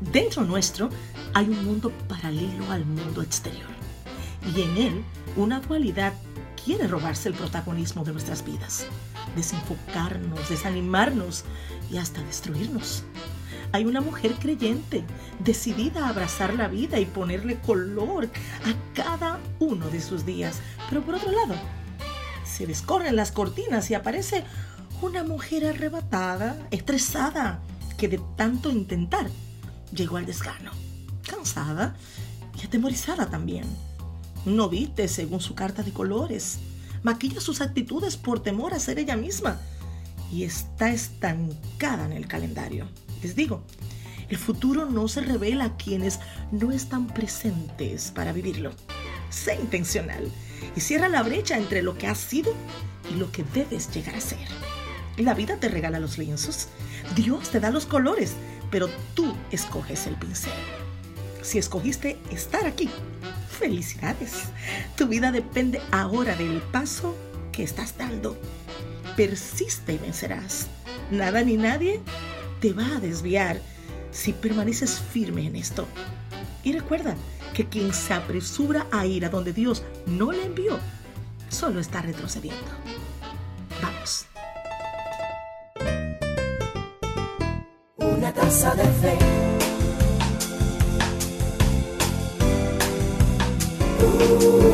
Dentro nuestro hay un mundo paralelo al mundo exterior. Y en él, una dualidad quiere robarse el protagonismo de nuestras vidas, desenfocarnos, desanimarnos y hasta destruirnos. Hay una mujer creyente, decidida a abrazar la vida y ponerle color a cada uno de sus días. Pero por otro lado, se descorren las cortinas y aparece una mujer arrebatada, estresada, que de tanto intentar llegó al desgano, cansada y atemorizada también. No viste según su carta de colores, maquilla sus actitudes por temor a ser ella misma y está estancada en el calendario. Les digo, el futuro no se revela a quienes no están presentes para vivirlo. Sé intencional y cierra la brecha entre lo que has sido y lo que debes llegar a ser. La vida te regala los lienzos, Dios te da los colores, pero tú escoges el pincel. Si escogiste estar aquí, felicidades. Tu vida depende ahora del paso que estás dando. Persiste y vencerás. Nada ni nadie te va a desviar si permaneces firme en esto. Y recuerda que quien se apresura a ir a donde Dios no le envió, solo está retrocediendo. Una taza de fe. Uh.